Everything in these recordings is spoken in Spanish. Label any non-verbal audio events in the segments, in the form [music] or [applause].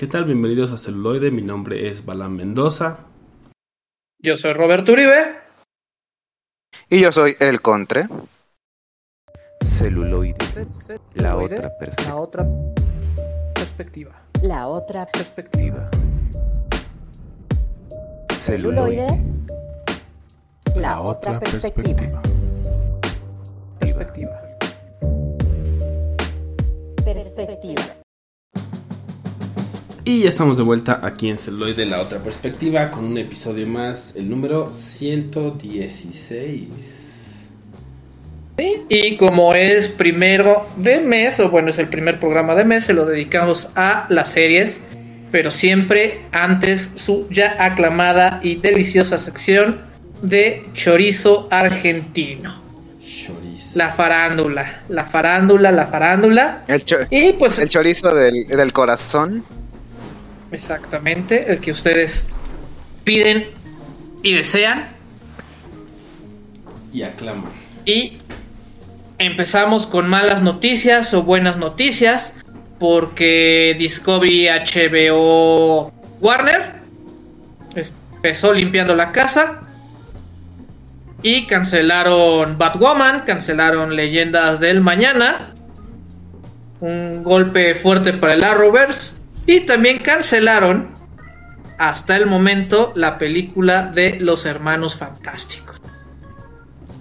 ¿Qué tal? Bienvenidos a Celuloide. Mi nombre es Balán Mendoza. Yo soy Roberto Uribe. Y yo soy El Contre. Celuloide. La otra perspectiva. La otra perspectiva. La otra Perspectiva. celuloide. La otra perspectiva. Perspectiva. Perspectiva. Y ya estamos de vuelta aquí en Celuloide, la otra perspectiva, con un episodio más, el número 116. Sí, Y como es primero de mes, o bueno, es el primer programa de mes, se lo dedicamos a las series, pero siempre antes su ya aclamada y deliciosa sección de chorizo argentino. Chorizo. La farándula, la farándula, la farándula. El, Y pues el chorizo del, del corazón. Exactamente el que ustedes piden y desean. Y aclama. Y empezamos con malas noticias o buenas noticias. Porque Discovery HBO Warner empezó limpiando la casa. Y cancelaron Batwoman, cancelaron Leyendas del Mañana. Un golpe fuerte para el Arrowverse. Y también cancelaron hasta el momento la película de Los Hermanos Fantásticos.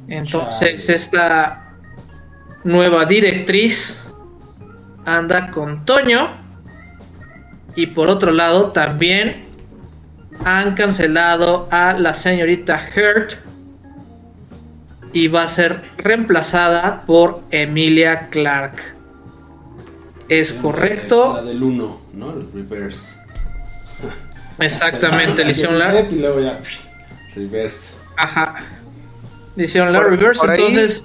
Entonces Chale. esta nueva directriz anda con Toño. Y por otro lado también han cancelado a la señorita Hurt. Y va a ser reemplazada por Emilia Clark. Es La correcto. del 1, ¿no? El reverse. [laughs] Exactamente, le hicieron la, Y luego ya. Reverse. Ajá. Le hicieron la Por- reverse, por ahí- entonces.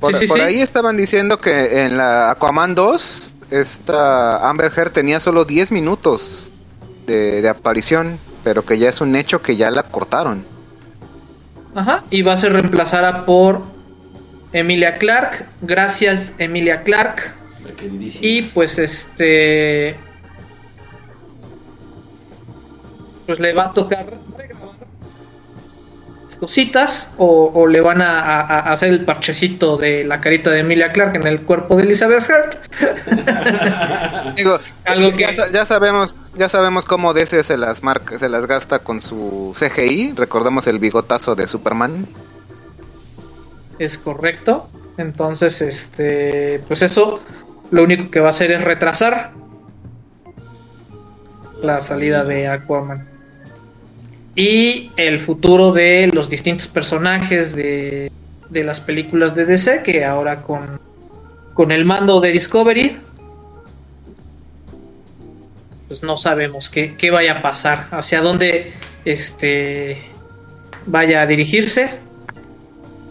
Por, Sí, sí, por sí. ahí estaban diciendo que en la Aquaman 2, esta Amber Heard tenía solo 10 minutos de, de aparición, pero que ya es un hecho que ya la cortaron. Ajá. Y va a ser reemplazada por Emilia Clark. Gracias, Emilia Clark. Queridísima. Y pues este. Pues le va a tocar cositas. O, o le van a, a- a hacer el parchecito de la carita de Emilia Clark en el cuerpo de Elizabeth Hurt. [laughs] Digo, Algo ya, que- ya sabemos, ya sabemos cómo DC se las marca, se las gasta con su CGI. Recordemos el bigotazo de Superman. Es correcto. Entonces, este. Pues eso. Lo único que va a hacer es retrasar la salida de Aquaman. Y el futuro de los distintos personajes de, de las películas de DC, que ahora con, con el mando de Discovery, pues no sabemos qué, qué vaya a pasar, hacia dónde este, vaya a dirigirse.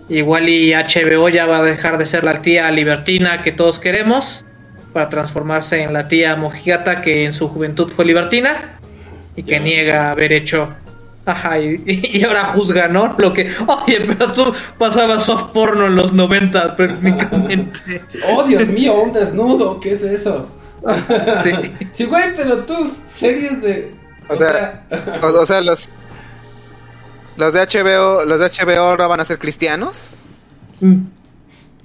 Igual y HBO ya va a dejar de ser la tía libertina que todos queremos para transformarse en la tía mojigata que en su juventud fue libertina y que niega haber hecho. Ajá, y, y ahora juzga, ¿no? Lo que. Oye, pero tú pasabas soft porno en los 90 [laughs] técnicamente. Oh, Dios mío, un desnudo, ¿qué es eso? [laughs] Sí. [laughs] Sí, güey, pero tus series de. O sea, O, o sea, los los de HBO, los de HBO ahora van a ser cristianos. Mm,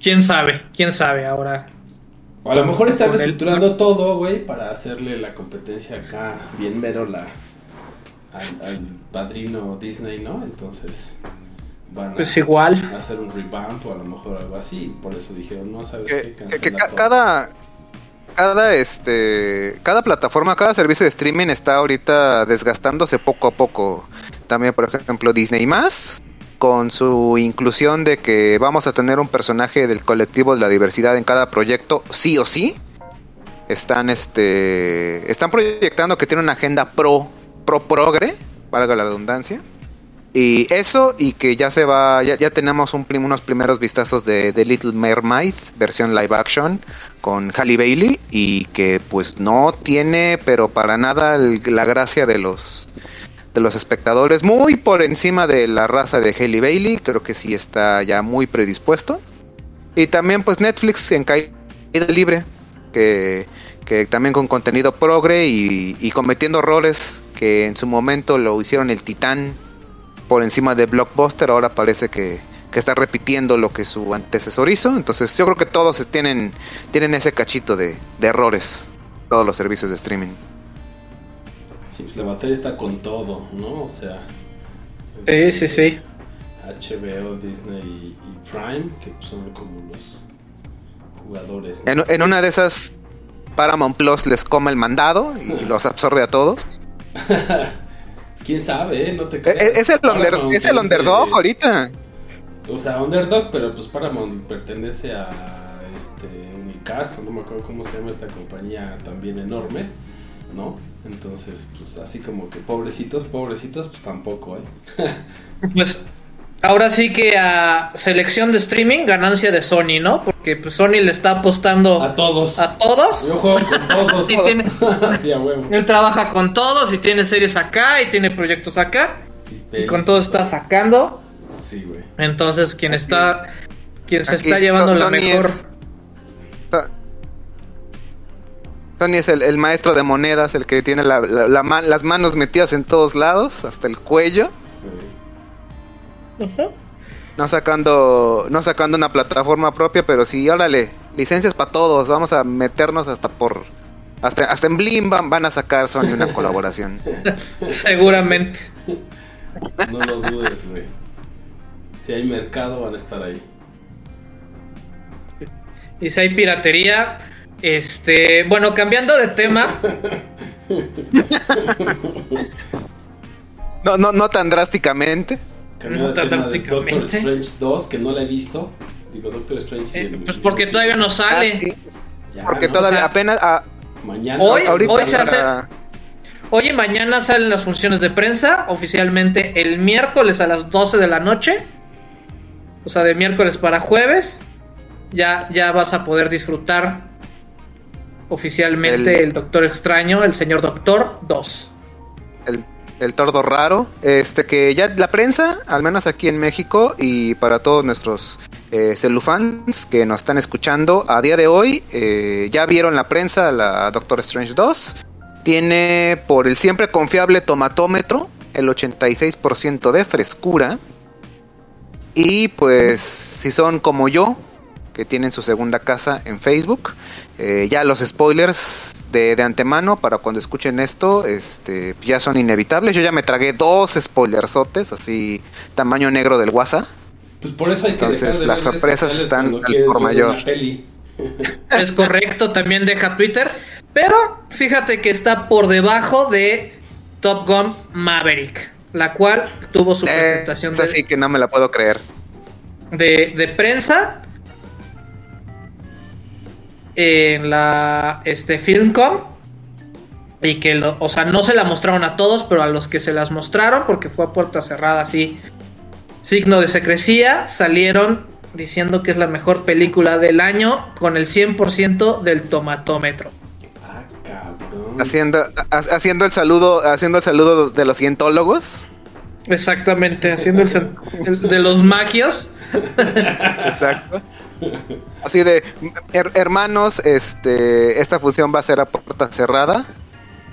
¿Quién sabe? ¿Quién sabe ahora? O a lo mejor están el- reestructurando todo, güey, para hacerle la competencia acá, bien mero la, al, al padrino Disney, ¿no? Entonces van a Pues igual. hacer un revamp o a lo mejor algo así. y Por eso dijeron, no sabes Que, qué, que- que cancela ca- todo. cada cada este cada plataforma, cada servicio de streaming está ahorita desgastándose poco a poco. También, por ejemplo, Disney más con su inclusión de que vamos a tener un personaje del colectivo de la diversidad en cada proyecto, sí o sí. Están este están proyectando que tiene una agenda pro pro progre, valga la redundancia. Y eso, y que ya se va, ya, ya tenemos unos primeros vistazos de, de Little Mermaid, versión live action, con Halle Bailey, y que pues no tiene, pero para nada, la gracia de los de los espectadores, muy por encima de la raza de Halle Bailey, creo que sí está ya muy predispuesto. Y también pues Netflix en caída libre, que, que también con contenido progre y, y cometiendo errores que en su momento lo hicieron el titán por encima de Blockbuster, ahora parece que, que está repitiendo lo que su antecesor hizo. Entonces yo creo que todos tienen, tienen ese cachito de, de errores, todos los servicios de streaming. Sí, pues la batería está con todo, ¿no? O sea. Sí, sí, sí. HBO, Disney y, Prime, que pues son como los jugadores. ¿no? En, en una de esas, Paramount Plus les come el mandado y [laughs] los absorbe a todos. Pues, ¿Quién sabe, eh? No te E- creas. e- Es el, under- Paramount es el de- underdog ahorita. O sea, Underdog, pero pues Paramount pertenece a este Unicast, no me acuerdo cómo se llama esta compañía también enorme, ¿no? Entonces, pues así como que pobrecitos, pobrecitos, pues tampoco, ¿eh? [laughs] Pues ahora sí que a selección de streaming, ganancia de Sony, ¿no? Porque pues Sony le está apostando A todos. a todos. Yo juego con todos. [laughs] Tiene- [laughs] Así a huevo. Él trabaja con todos y tiene series acá y tiene proyectos acá. Y con todo está sacando. Sí, güey. Entonces quien está quien se Aquí está llevando So- la Sony mejor es- Sony es el, el maestro de monedas, el que tiene la- la- las manos metidas en todos lados, hasta el cuello. No sacando, no sacando una plataforma propia, pero sí, órale, licencias para todos, vamos a meternos hasta por, hasta, hasta en Blim van, van a sacar Sony una [laughs] colaboración. seguramente. No lo dudes, güey. Si hay mercado, van a estar ahí. Y si hay piratería, este, bueno, cambiando de tema, [laughs] No, no, no tan drásticamente. Cambiando No de drásticamente. Doctor Strange 2, que no la he visto. Digo, Doctor Strange. sí, eh, pues porque todavía no Ah, sale. sí, Ya, porque ¿no? todavía o sea, apenas ah, Mañana. Hoy- ahorita hoy se para- Hoy y mañana salen las funciones de prensa oficialmente el miércoles a las 12 de la noche. O sea, de miércoles para jueves. Ya, ya vas a poder disfrutar oficialmente El- el, Doctor Extraño, el Señor Doctor 2. el, el tordo raro, este que ya la prensa, al menos aquí en México y para todos nuestros eh, celufans que nos están escuchando, a día de hoy eh, ya vieron la prensa la Doctor Strange 2, tiene por el siempre confiable tomatómetro el 86% de frescura y pues si son como yo, que tienen su segunda casa en Facebook, eh, ya los spoilers de, de antemano para cuando escuchen esto, este, ya son inevitables. Yo ya me tragué dos spoilersotes, así tamaño negro del WhatsApp. Pues por eso hay que Entonces, de las sorpresas están al por mayor. [laughs] Es correcto, también deja Twitter. Pero fíjate que está por debajo de Top Gun Maverick, la cual tuvo su Eh, presentación es de, así que no me la puedo creer. de, de prensa en la este Filmcom y que lo, o sea, no se la mostraron a todos, pero a los que se las mostraron porque fue a puerta cerrada así signo de secrecía, salieron diciendo que es la mejor película del año con el 100% del tomatómetro. Ah, cabrón. Haciendo, ha- haciendo el saludo, haciendo el saludo de los cientólogos. Exactamente, haciendo el, el de los magios. [laughs] Exacto. [laughs] Así de her- hermanos, este, esta función va a ser a puerta cerrada.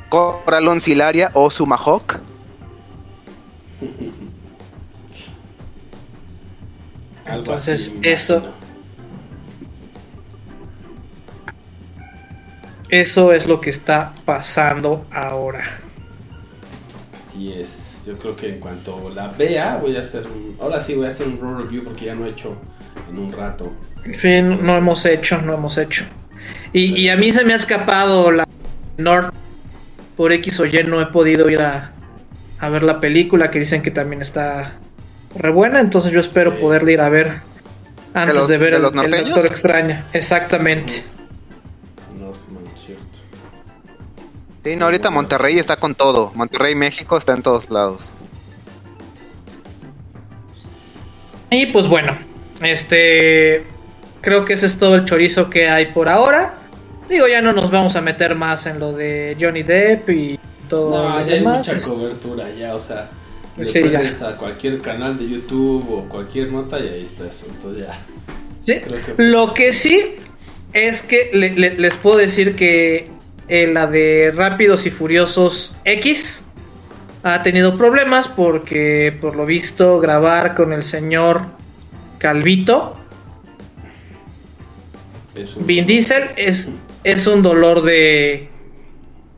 Coralón Silaria o Sumahawk. [laughs] Entonces, así, eso-. Eso es lo que está pasando ahora. Así es. Yo creo que en cuanto la vea, voy a hacer un. Ahora sí voy a hacer un raw review porque ya no he hecho en un rato. Sí, no, hemos hecho, no hemos hecho. Y, y a mí se me ha escapado la North por X o Y, no he podido ir a, a ver la película que dicen que también está re buena, entonces yo espero Sí. poderla ir a ver antes de, los- ver de el, los el? Doctor Extraño. Exactamente. Northman, cierto. Sí, no, ahorita Monterrey está con todo. Monterrey, México está en todos lados. Y pues bueno, este creo que ese es todo el chorizo que hay por ahora. Digo, ya no nos vamos a meter más en lo de Johnny Depp y todo No, lo ya hay mucha cobertura ya, o sea, le Sí, prendes a cualquier canal de YouTube o cualquier nota y ahí está eso, entonces ya. Sí. Que Lo que sí es que le- le- les puedo decir que en la de Rápidos y Furiosos X, ha tenido problemas porque, por lo visto, grabar con el señor Calvito, un- Vin Diesel, es, es un dolor de.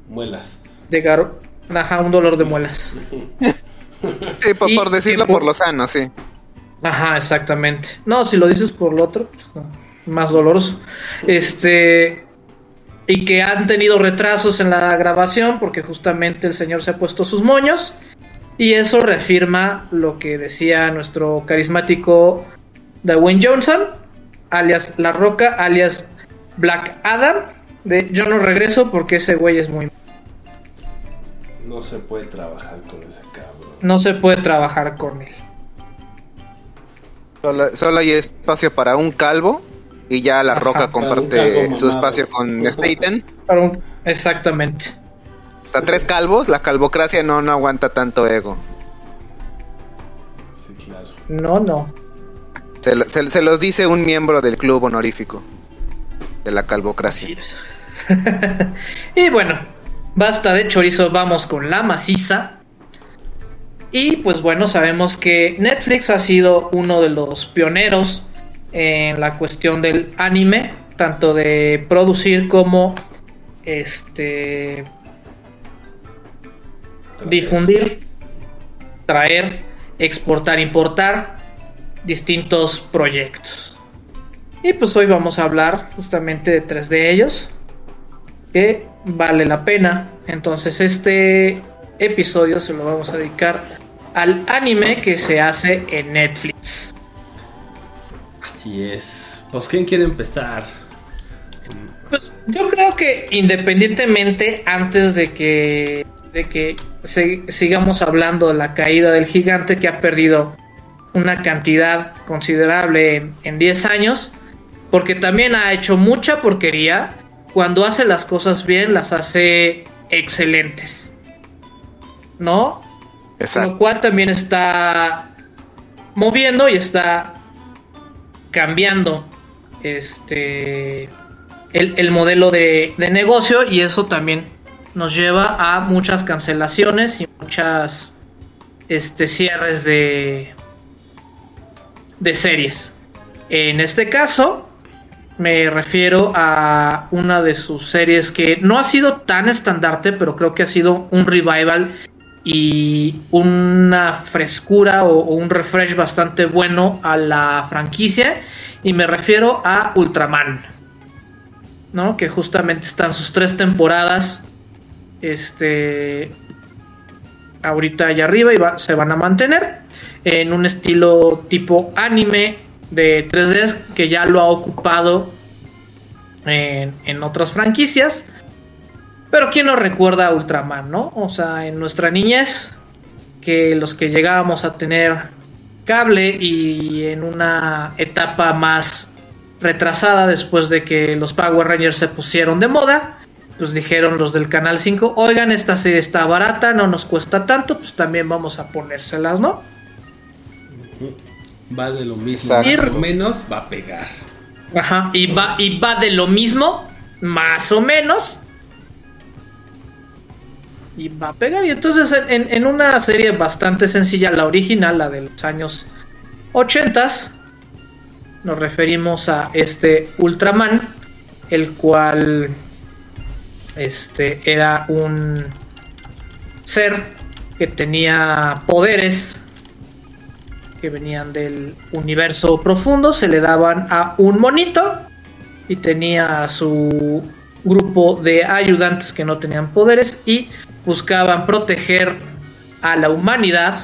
Muelas. de gar- Ajá, un dolor de muelas. [laughs] Sí, por, decirlo que por- por lo sano, sí. Ajá, exactamente. No, si lo dices por lo otro, pues, no, más doloroso. Este. Y que han tenido retrasos en la grabación porque justamente el señor se ha puesto sus moños. Y eso reafirma lo que decía nuestro carismático Dwayne Johnson, alias La Roca, alias Black Adam. De yo no regreso porque ese güey es muy. No se puede trabajar con ese cabrón. No se puede trabajar con él. Solo, solo hay espacio para un calvo y ya la Ajá, roca comparte su espacio con Staten. Un- Exactamente. Hasta tres calvos, la calvocracia no, no aguanta tanto ego. Sí, claro. No, no. Se, lo- se- se los dice un miembro del club honorífico de la calvocracia. [laughs] Y bueno, basta de chorizo, vamos con la maciza. Y pues bueno, sabemos que Netflix ha sido uno de los pioneros en la cuestión del anime, tanto de producir como este difundir, traer, exportar, importar distintos proyectos. Y pues hoy vamos a hablar justamente de tres de ellos que vale la pena. Entonces este episodio se lo vamos a dedicar al anime que se hace en Netflix. Así es. Pues, ¿quién quiere empezar? Pues yo creo que independientemente antes de que de que se- sigamos hablando de la caída del gigante que ha perdido una cantidad considerable en, en 10 años, porque también ha hecho mucha porquería, cuando hace las cosas bien las hace excelentes. ¿No? Exacto. Lo cual también está moviendo y está cambiando este el, el modelo de, de negocio y eso también nos lleva a muchas cancelaciones y muchas este cierres de de series. En este caso me refiero a una de sus series que no ha sido tan estandarte, pero creo que ha sido un revival y una frescura o, un refresh bastante bueno a la franquicia y me refiero a Ultraman, ¿no? Que justamente están sus tres temporadas, este, ahorita allá arriba y se van a mantener en un estilo tipo anime de 3D que ya lo ha ocupado en, otras franquicias. Pero ¿quién no recuerda a Ultraman, no? O sea, en nuestra niñez, que los que llegábamos a tener cable y en una etapa más retrasada después de que los Power Rangers se pusieron de moda, pues dijeron los del Canal 5, oigan, esta serie está barata, no nos cuesta tanto, pues también vamos a ponérselas, ¿no? Va de lo mismo, más o menos, va a pegar. Ajá, y va, y va de lo mismo, más o menos. Y va a pegar. Y entonces en, en una serie bastante sencilla, la original, la de los años 80, nos referimos a este Ultraman, el cual este era un ser que tenía poderes que venían del universo profundo, se le daban a un monito y tenía a su grupo de ayudantes que no tenían poderes y buscaban proteger a la humanidad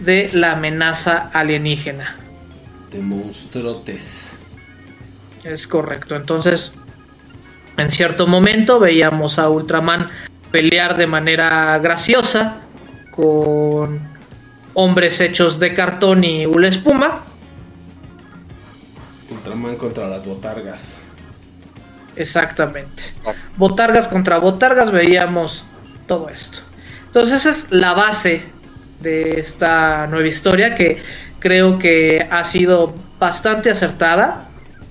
de la amenaza alienígena. De monstruotes. Es correcto. Entonces, en cierto momento veíamos a Ultraman pelear de manera graciosa con hombres hechos de cartón y una espuma. Ultraman contra las botargas. Exactamente. Botargas contra botargas veíamos todo esto. Entonces esa es la base de esta nueva historia que creo que ha sido bastante acertada.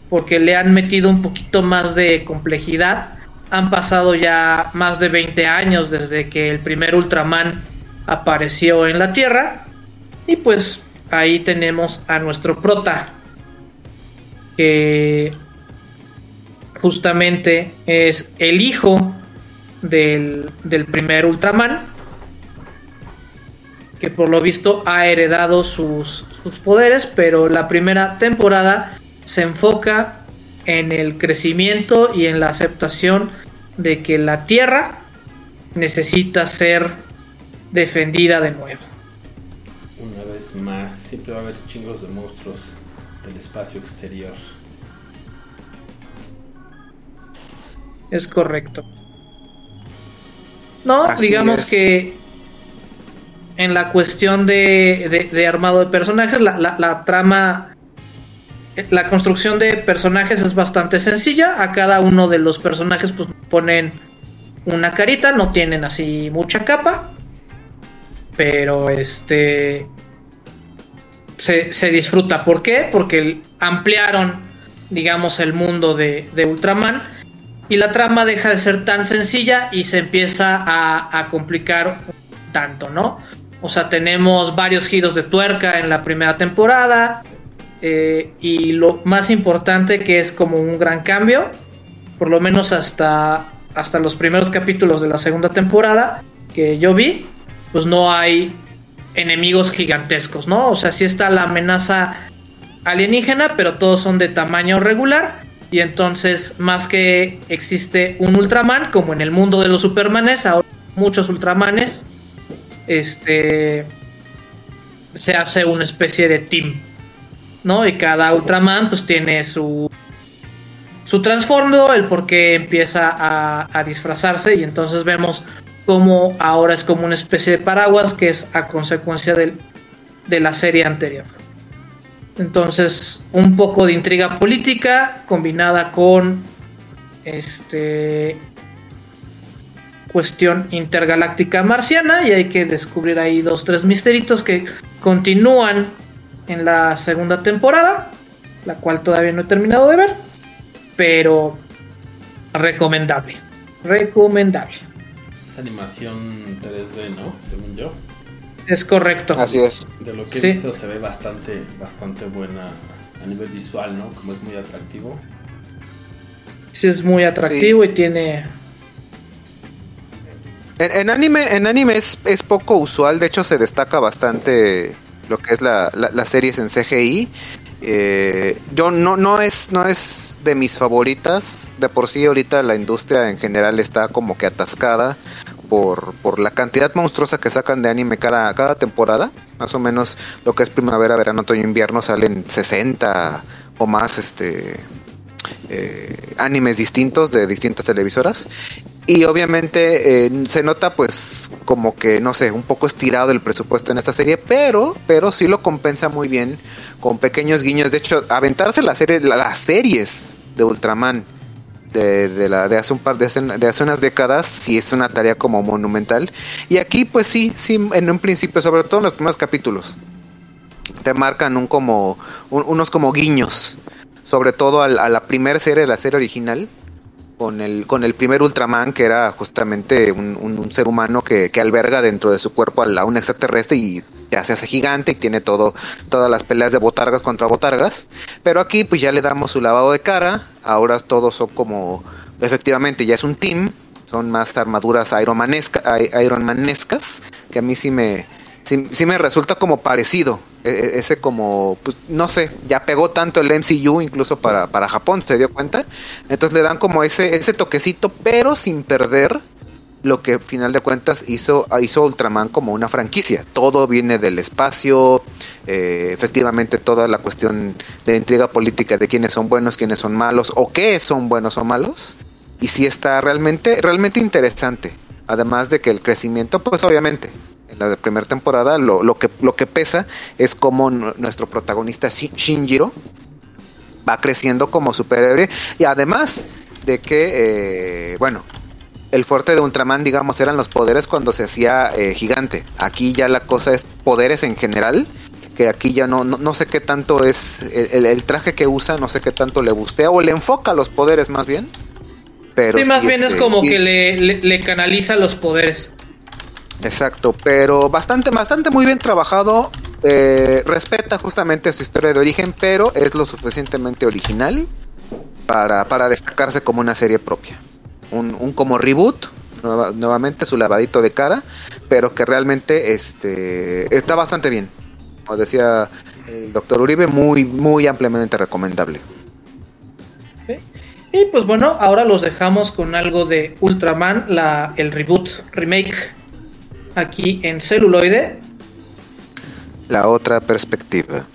porque le han metido un poquito más de complejidad. Han pasado ya más de 20 años desde que el primer Ultraman apareció en la Tierra. Y pues ahí tenemos a nuestro prota, que justamente es el hijo del, del primer Ultraman, que por lo visto ha heredado sus, sus poderes, pero la primera temporada se enfoca en el crecimiento y en la aceptación de que la Tierra necesita ser defendida de nuevo. Vez más, siempre va a haber chingos de monstruos del espacio exterior. Es correcto. No, Así digamos es. que en la cuestión de, de- de armado de personajes, la, la- la trama, la construcción de personajes es bastante sencilla. A cada uno de los personajes pues ponen una carita, no tienen así mucha capa. Pero este se, se disfruta. ¿Por qué? Porque ampliaron, digamos, el mundo de, Ultraman. Y la trama deja de ser tan sencilla y se empieza a, complicar tanto, ¿no? O sea, tenemos varios giros de tuerca en la primera temporada. eh, y lo más importante que es como un gran cambio, por lo menos hasta, hasta los primeros capítulos de la segunda temporada que yo vi, pues no hay enemigos gigantescos, ¿no? O sea, sí está la amenaza alienígena, pero todos son de tamaño regular. Y entonces, más que existe un Ultraman, como en el mundo de los Supermanes, ahora muchos Ultramanes, este se hace una especie de team, ¿no? Y cada Ultraman pues tiene su su trasfondo, el por qué empieza a, a disfrazarse y entonces vemos cómo ahora es como una especie de paraguas que es a consecuencia del- de la serie anterior. Entonces, un poco de intriga política combinada con este cuestión intergaláctica marciana y hay que descubrir ahí dos tres misteritos que continúan en la segunda temporada, la cual todavía no he terminado de ver, pero recomendable, recomendable. Animación 3D, ¿no? Según yo. Es correcto. Así es. De lo que he Sí. visto se ve bastante, bastante buena a nivel visual, ¿no? Como es muy atractivo. Sí, es muy atractivo y tiene En, en anime, en anime es, es poco usual, de hecho se destaca bastante lo que es la, la, las series en CGI. Eh, yo no, no es, no es de mis favoritas. De por sí ahorita la industria en general está como que atascada por, por la cantidad monstruosa que sacan de anime cada, cada temporada. Más o menos lo que es primavera, verano, otoño, invierno salen 60 o más este eh, animes distintos de distintas televisoras y obviamente eh, se nota pues como que no sé un poco estirado el presupuesto en esta serie pero pero sí lo compensa muy bien con pequeños guiños de hecho aventarse la serie la- las series de Ultraman de, de la de hace un par de hace, unas décadas sí es una tarea como monumental. Y aquí pues sí sí en un principio sobre todo en los primeros capítulos te marcan un como un- unos como guiños sobre todo al- a la primera serie de la serie original con el con el primer Ultraman que era justamente un, un- ser humano que, que alberga dentro de su cuerpo a, un extraterrestre y ya se hace gigante y tiene todo todas las peleas de botargas contra botargas. Pero aquí pues ya le damos su lavado de cara. Ahora todos son como efectivamente ya es un team. Son más armaduras ironmanesca- i- ironmanescas que a mí sí me sí, sí me resulta como parecido E- e- ese como pues no sé ya pegó tanto el MCU incluso para, para Japón se dio cuenta entonces le dan como ese ese toquecito pero sin perder lo que al final de cuentas hizo hizo Ultraman como una franquicia. Todo viene del espacio eh, efectivamente toda la cuestión de intriga política de quiénes son buenos quiénes son malos o qué son buenos o malos y sí está realmente realmente interesante. Además de que el crecimiento pues obviamente en la primera temporada lo, lo que lo que pesa es como nu- nuestro protagonista Shi- Shinjiro va creciendo como superhéroe y además de que eh, bueno el fuerte de Ultraman digamos eran los poderes cuando se hacía eh, gigante aquí ya la cosa es poderes en general que aquí ya no, no, no sé qué tanto es el, el- el traje que usa, no sé qué tanto le gustea o le enfoca los poderes más bien. Pero sí, más sí, bien es este, como sí, que le, le- le canaliza los poderes. Exacto, pero bastante, bastante muy bien trabajado. eh, respeta justamente su historia de origen, pero es lo suficientemente original para, para destacarse como una serie propia. Un, un como reboot, nueva- nuevamente su lavadito de cara, pero que realmente este, está bastante bien. Como decía el doctor Uribe, muy, muy ampliamente recomendable. Y pues bueno, ahora los dejamos con algo de Ultraman, la, el reboot, remake, aquí en celuloide. La otra perspectiva.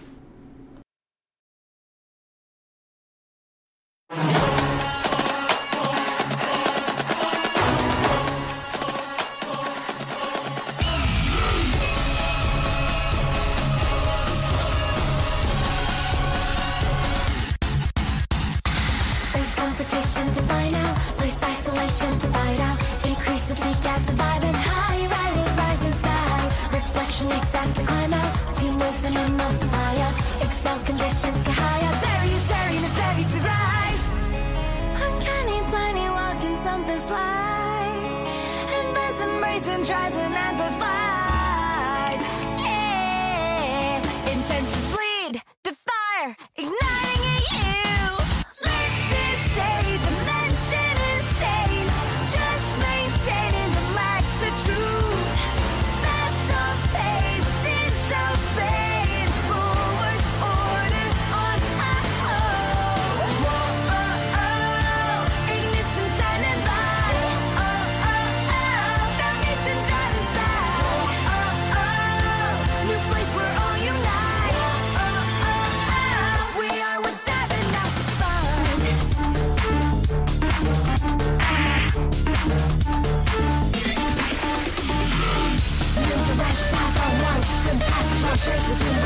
shapes within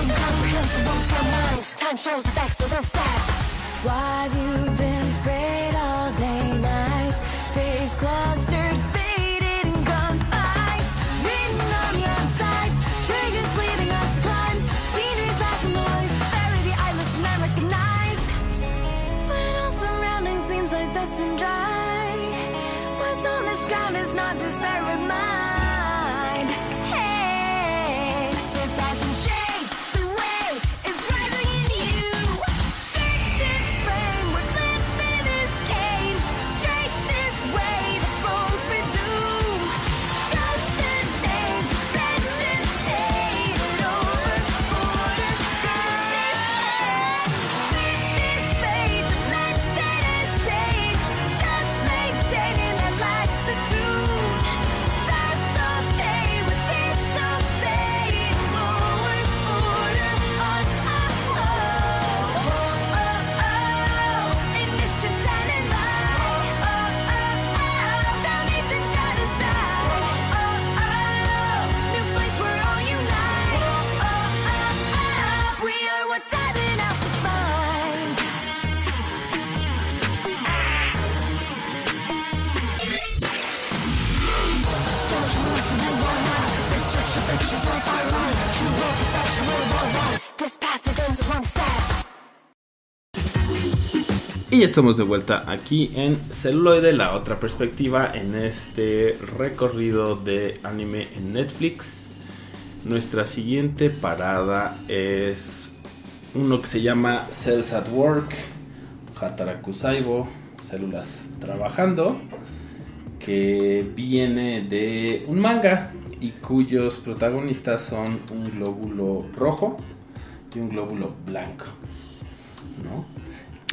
Incomprehensible Time shows the facts of the sad Why've you been afraid all day night? Days cluster Y estamos de vuelta aquí en Celuloide, la otra perspectiva, en este recorrido de anime en Netflix. Nuestra siguiente parada es uno que se llama Cells at Work, Hataraku Saibo, Células Trabajando, que viene de un manga y cuyos protagonistas son un glóbulo rojo y un glóbulo blanco. ¿no?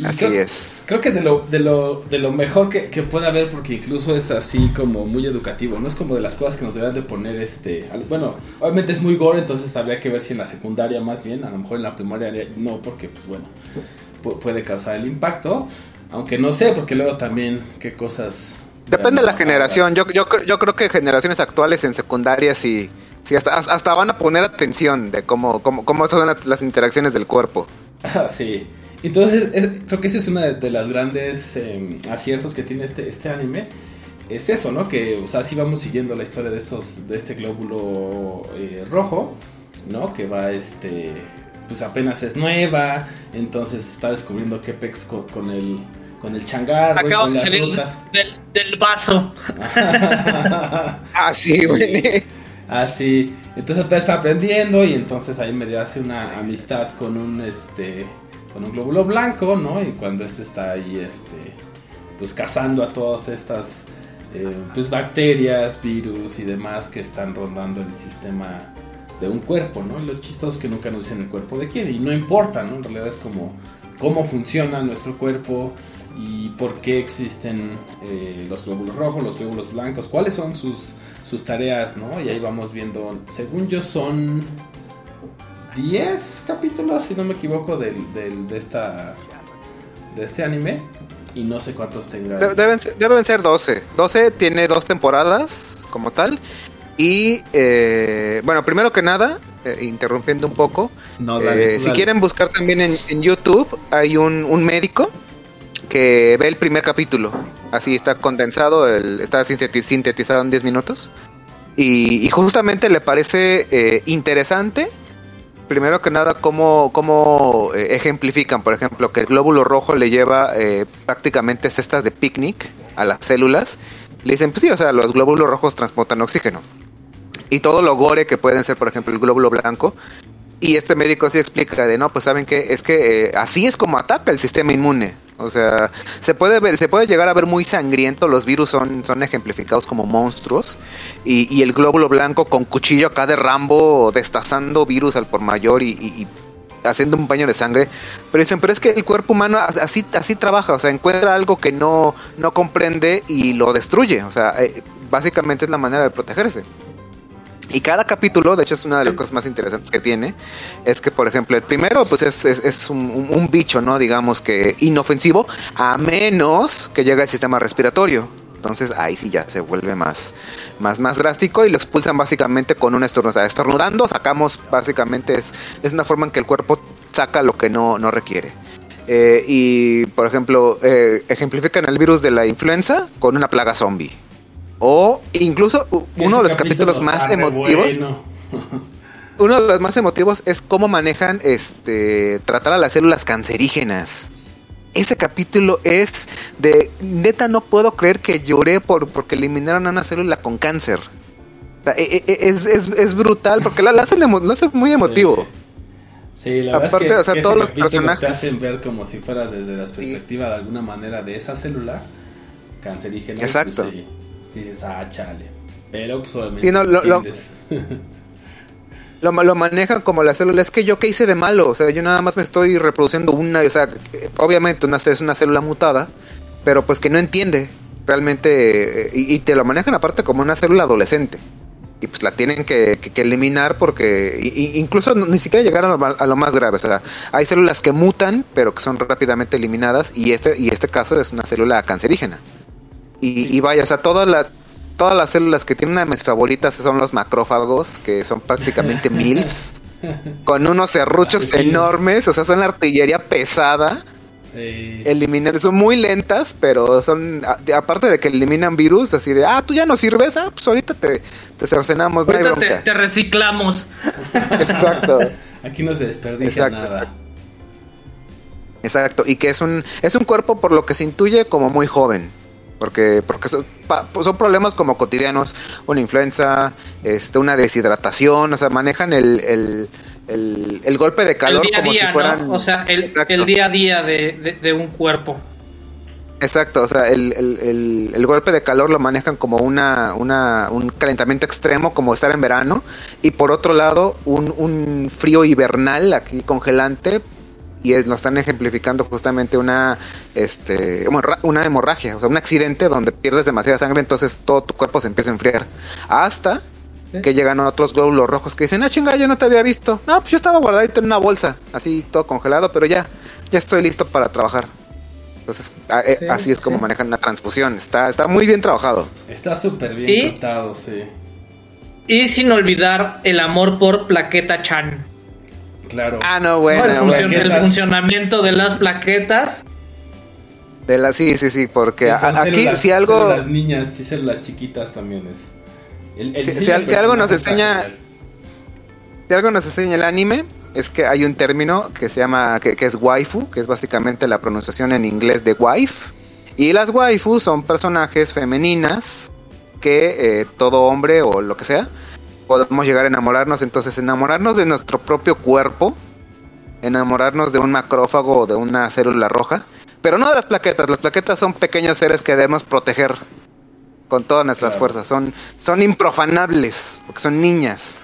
Así creo- es. Creo que de lo, de lo, de lo mejor que, que puede haber, porque incluso es así como muy educativo, no es como de las cosas que nos deberían de poner este... Bueno, obviamente es muy gore, entonces habría que ver si en la secundaria más bien, a lo mejor en la primaria no, porque pues bueno, pu- puede causar el impacto, aunque no sé, porque luego también qué cosas... Depende de la generación. Yo, yo, yo creo que generaciones actuales en secundaria sí, sí hasta, hasta van a poner atención de cómo, cómo, cómo son la- las interacciones del cuerpo. Ah, [laughs] sí. Entonces, es- creo que esa es una de, de las grandes eh, aciertos que tiene este, este anime. Es eso, ¿no? Que, o sea, sí vamos siguiendo la historia de estos, de este glóbulo eh, rojo. ¿no? Que va este pues apenas es nueva, entonces está descubriendo qué pex con, con el con el changarro y Acabo con de las salir rutas. del, del vaso. [laughs] Ah, sí, güey. Así, entonces está aprendiendo y entonces ahí medio hace una amistad con un este con un glóbulo blanco, ¿no? Y cuando este está ahí este pues cazando a todas estas eh, pues bacterias, virus y demás que están rondando el sistema de un cuerpo, ¿no? Lo chistoso es que nunca dicen el cuerpo de quién y no importa, ¿no? En realidad es como cómo funciona nuestro cuerpo y por qué existen eh, los glóbulos rojos, los glóbulos blancos, cuáles son sus, sus tareas, ¿no? Y ahí vamos viendo, según yo son 10 capítulos, si no me equivoco, del, del- de, esta, de este anime. Y no sé cuántos tenga. De- Deben ser, deben ser 12. 12 tiene dos temporadas como tal. Y eh, bueno, primero que nada, eh, interrumpiendo un poco, No, dale, eh, si quieren buscar también en, en YouTube, hay un, un médico que ve el primer capítulo. Así está condensado, el, está sinteti- sintetizado en 10 minutos. Y, y justamente le parece eh, interesante, primero que nada, cómo, cómo eh, ejemplifican, por ejemplo, que el glóbulo rojo le lleva eh, prácticamente cestas de picnic a las células. Le dicen, pues sí, o sea, los glóbulos rojos transportan oxígeno. Y todo lo gore que pueden ser, por ejemplo, el glóbulo blanco, y este médico sí explica de no, pues saben que es que eh, así es como ataca el sistema inmune. O sea, se puede ver, se puede llegar a ver muy sangriento, los virus son, son ejemplificados como monstruos, y, y el glóbulo blanco con cuchillo acá de Rambo destazando virus al por mayor y, y- haciendo un baño de sangre. Pero dicen, pero es que el cuerpo humano as- así, así trabaja, o sea, encuentra algo que no, no comprende y lo destruye. O sea, eh, básicamente es la manera de protegerse. Y cada capítulo, de hecho es una de las cosas más interesantes que tiene, es que por ejemplo el primero pues es, es, es un, un- un bicho, ¿no? Digamos que inofensivo, a menos que llegue al sistema respiratorio. Entonces ahí sí ya se vuelve más, más, más drástico y lo expulsan básicamente con un estornudo. O sea, estornudando sacamos básicamente es, es una forma en que el cuerpo saca lo que no, no requiere. Eh, y por ejemplo, eh, ejemplifican el virus de la influenza con una plaga zombie. O incluso uno de los capítulo capítulos más emotivos bueno. [laughs] uno de los más emotivos es cómo manejan este tratar a las células cancerígenas. Ese capítulo es de neta no puedo creer que lloré por porque eliminaron a una célula con cáncer. O sea, e- e- es, es, es brutal porque la, la hacen lo hacen muy emotivo. Sí, la verdad Aparte, es que, o sea, que todos los personajes- te hacen ver como si fuera desde la perspectiva de alguna manera de esa célula cancerígena. Exacto. Pues, sí, dices, ah, chale. Pero pues obviamente Sí, no, lo- lo-. [laughs] Lo, ma- lo manejan como la célula. Es que yo qué hice de malo. O sea, yo nada más me estoy reproduciendo una. O sea, obviamente una, es una célula mutada, pero pues que no entiende realmente. eh, y, y te lo manejan aparte como una célula adolescente. Y pues la tienen que, que- que eliminar porque y- incluso ni siquiera llegar a lo, a lo más grave. O sea, hay células que mutan, pero que son rápidamente eliminadas. Y este, y este caso es una célula cancerígena. Y, y vaya, o sea, todas las todas las células que tienen una de mis favoritas son los macrófagos, que son prácticamente [laughs] MILFs, con unos serruchos Asesinos. enormes, o sea, son la artillería pesada. Eliminar, son muy lentas, pero son, a- aparte de que eliminan virus, así de, ah, tú ya no sirves, ah, pues ahorita te, te cercenamos, no hay te, reciclamos. [laughs] [laughs] Exacto. aquí no se desperdicia Exacto, nada. exacto. Exacto, y que es un es un cuerpo por lo que se intuye como muy joven, porque porque son, pa- pues son problemas como cotidianos, una influenza, este, una deshidratación, o sea, manejan el, el, el, el golpe de calor el día como día, si fueran... ¿no? O sea, el, Exacto. el día a día de, de- de un cuerpo. Exacto, o sea, el, el, el, el golpe de calor lo manejan como una, una, un calentamiento extremo, como estar en verano, y por otro lado, un, un frío hibernal aquí congelante, y lo están ejemplificando justamente una, este, una hemorragia, o sea, un accidente donde pierdes demasiada sangre, entonces todo tu cuerpo se empieza a enfriar. Hasta ¿Sí? que llegan otros glóbulos rojos que dicen, ah, chinga, yo no te había visto. No, pues yo estaba guardadito en una bolsa, así todo congelado, pero ya, ya estoy listo para trabajar. Entonces, a- eh, Sí, así es como sí. manejan una transfusión. Está, está muy bien trabajado. Está súper bien ¿Y? contado, sí. Y sin olvidar el amor por Plaqueta Chan. Claro. Ah, no, ¿no? bueno, el, funcionamiento de las plaquetas. De la, sí, sí, sí, porque a- aquí si algo... Células niñas, sí, células chiquitas también es. El, el Si- si al- si algo nos enseña-. Si algo nos enseña el anime es que hay un término que se llama, que, que es waifu, que es básicamente la pronunciación en inglés de wife. Y las waifus son personajes femeninas que eh, todo hombre o lo que sea podemos llegar a enamorarnos. Entonces, enamorarnos de nuestro propio cuerpo, enamorarnos de un macrófago o de una célula roja, pero no de las plaquetas. Las plaquetas son pequeños seres que debemos proteger con todas nuestras Claro. fuerzas. Son, son improfanables porque son niñas.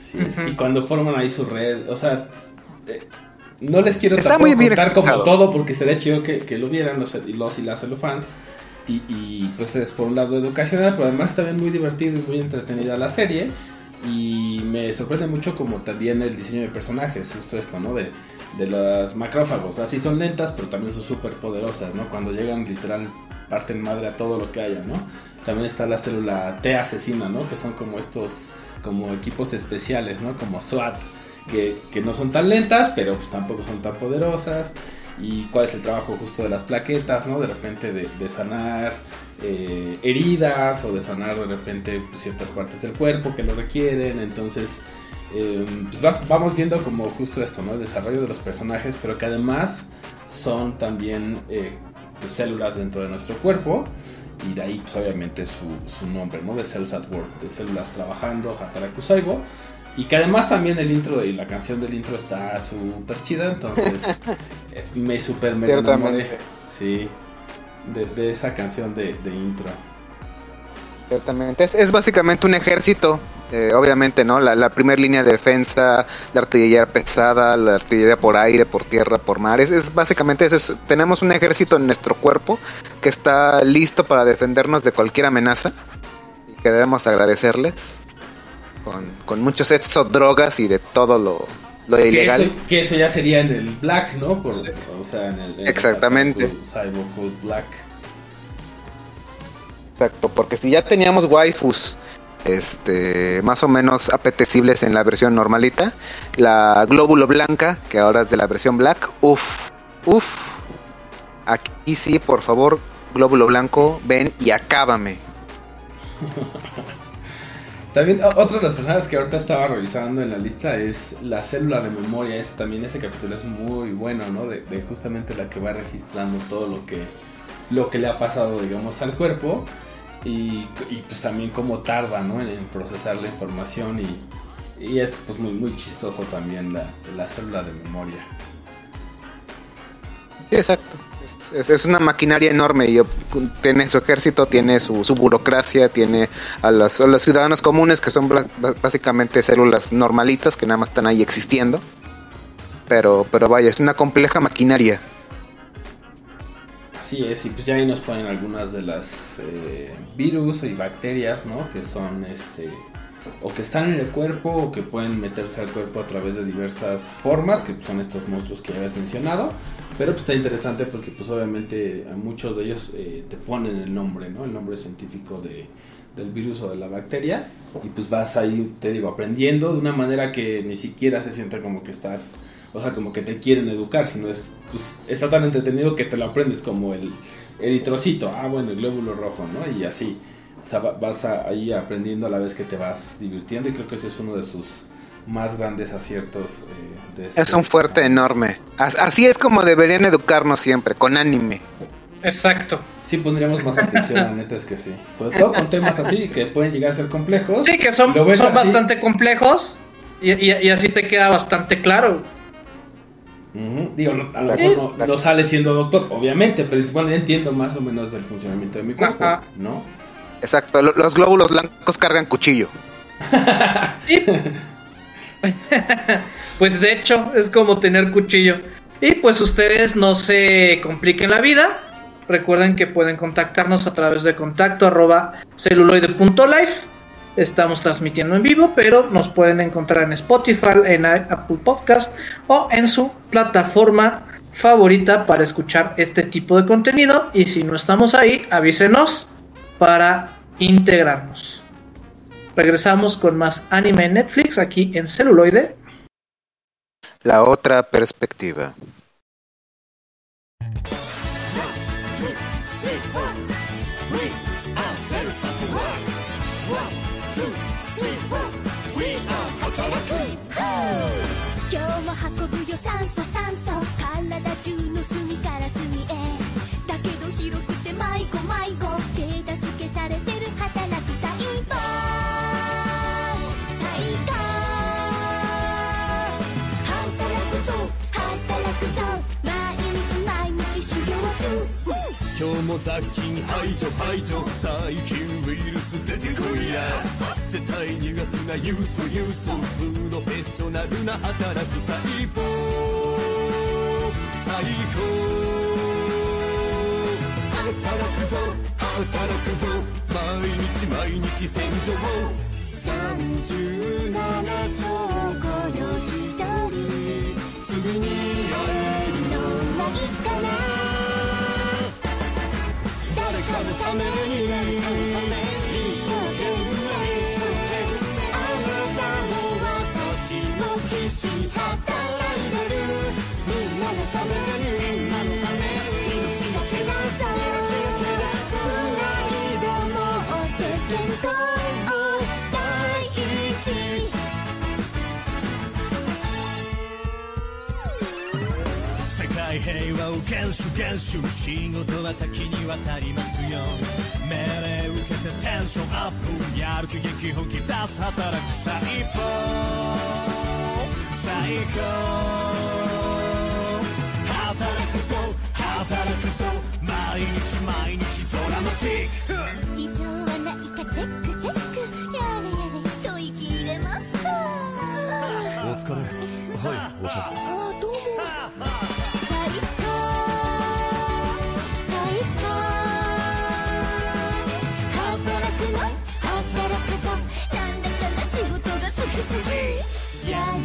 Sí, es- Ujú. Y cuando forman ahí su red, o sea, eh, no les quiero Está tampoco muy bien contar como todo porque sería chido que, que lo vieran los, los y las celufans. Y, y pues es por un lado educacional, pero además también muy divertido y muy entretenida la serie. Y me sorprende mucho como también el diseño de personajes, justo esto, ¿no? De, de los macrófagos. Así son lentas, pero también son súper poderosas, ¿no? Cuando llegan literal parten madre a todo lo que haya, ¿no? También está la célula T asesina, ¿no? Que son como estos, como equipos especiales, ¿no? Como SWAT, que, que no son tan lentas, pero pues tampoco son tan poderosas. Y cuál es el trabajo justo de las plaquetas, ¿no? De repente de, sanar eh, heridas o de sanar de repente pues, ciertas partes del cuerpo que lo requieren. Entonces, eh, pues vamos viendo como justo esto, ¿no? El desarrollo de los personajes, pero que además son también eh, pues, células dentro de nuestro cuerpo. Y de ahí, pues obviamente su, su nombre, ¿no? De Cells at Work, de células trabajando, Hataraku Saibo. Y que además también el intro y la canción del intro está súper chida, entonces [laughs] eh, me super me enamoré. Sí, de, de esa canción de, de intro. Ciertamente. Es, es básicamente un ejército, eh, obviamente, ¿no? La, la primera línea de defensa, la artillería pesada, la artillería por aire, por tierra, por mar. Es, es básicamente eso. es- tenemos un ejército en nuestro cuerpo que está listo para defendernos de cualquier amenaza y que debemos agradecerles con, con muchos sexo, drogas y de todo lo, lo Que ilegal. eso, que eso ya sería en el Black, ¿no? Por, O sea, en el. en Exactamente. Black. Exacto, porque si ya teníamos waifus este más o menos apetecibles en la versión normalita, la glóbulo blanca, que ahora es de la versión black, uff, uff. Aquí sí, por favor, glóbulo blanco, ven y acábame. [laughs] También o- otro de los personajes que ahorita estaba revisando en la lista es la célula de memoria. Es, también ese capítulo es muy bueno, ¿no? De, justamente la que va registrando todo lo que, lo que le ha pasado, digamos, al cuerpo. Y, pues también cómo tarda, ¿no? En, en procesar la información. Y, y es pues muy, muy chistoso también la, la célula de memoria. Exacto. Es, es- una maquinaria enorme y tiene su ejército, tiene su, su burocracia, tiene a los, a los ciudadanos comunes que son básicamente células normalitas que nada más están ahí existiendo. Pero, pero vaya, es una compleja maquinaria. Así es, y pues ya ahí nos ponen algunas de las eh, virus y bacterias, ¿no? Que son este o que están en el cuerpo o que pueden meterse al cuerpo a través de diversas formas, que son estos monstruos que ya habías mencionado. Pero pues está interesante porque pues obviamente a muchos de ellos eh, te ponen el nombre, ¿no? El nombre científico de, del virus o de la bacteria. Y pues vas ahí, te digo, aprendiendo de una manera que ni siquiera se siente como que estás, o sea, como que te quieren educar, sino es, pues está tan entretenido que te lo aprendes como el eritrocito, ah, bueno, el glóbulo rojo, ¿no? Y así. O sea, va- vas a- ahí aprendiendo a la vez que te vas divirtiendo y creo que ese es uno de sus más grandes aciertos. eh, de este- Es un fuerte enorme. As- Así es como deberían educarnos siempre, con anime. Exacto. Sí pondríamos más atención, la neta es que sí. Sobre todo con temas así que pueden llegar a ser complejos. Sí, que son, así, bastante complejos y, y- y así te queda bastante claro. Digo, no- a lo mejor no, no sale siendo doctor, obviamente, pero es bueno, entiendo más o menos del funcionamiento de mi cuerpo, Ajá. ¿no? Exacto, lo- los glóbulos blancos cargan cuchillo. [laughs] Pues de hecho es como tener cuchillo. Y pues ustedes no se compliquen la vida. Recuerden que pueden contactarnos a través de contacto arroba celuloide.life. Estamos transmitiendo en vivo, pero nos pueden encontrar en Spotify, en Apple Podcast o en su plataforma favorita para escuchar este tipo de contenido. Y si no estamos ahí, avísenos para integrarnos. Regresamos con más anime en Netflix aquí en celuloide. La otra perspectiva. 今日も雑菌排除排除。細菌ウイルス出てこいや。絶対逃がすなユースユース。プロフェッショナルな働く細胞最高。働くぞ働くぞ。毎日毎日洗浄37兆 I'm Amerenie. を厳守厳守仕事は多岐にわたりますよ。命令受けてテンションアップやる気元気本気出す働く細胞最高。働くぞ。働くぞ。毎日毎日ドラマティック。異常はないかチェックチェック。やれやれ一息入れますか。お疲れ。はいお茶 [laughs]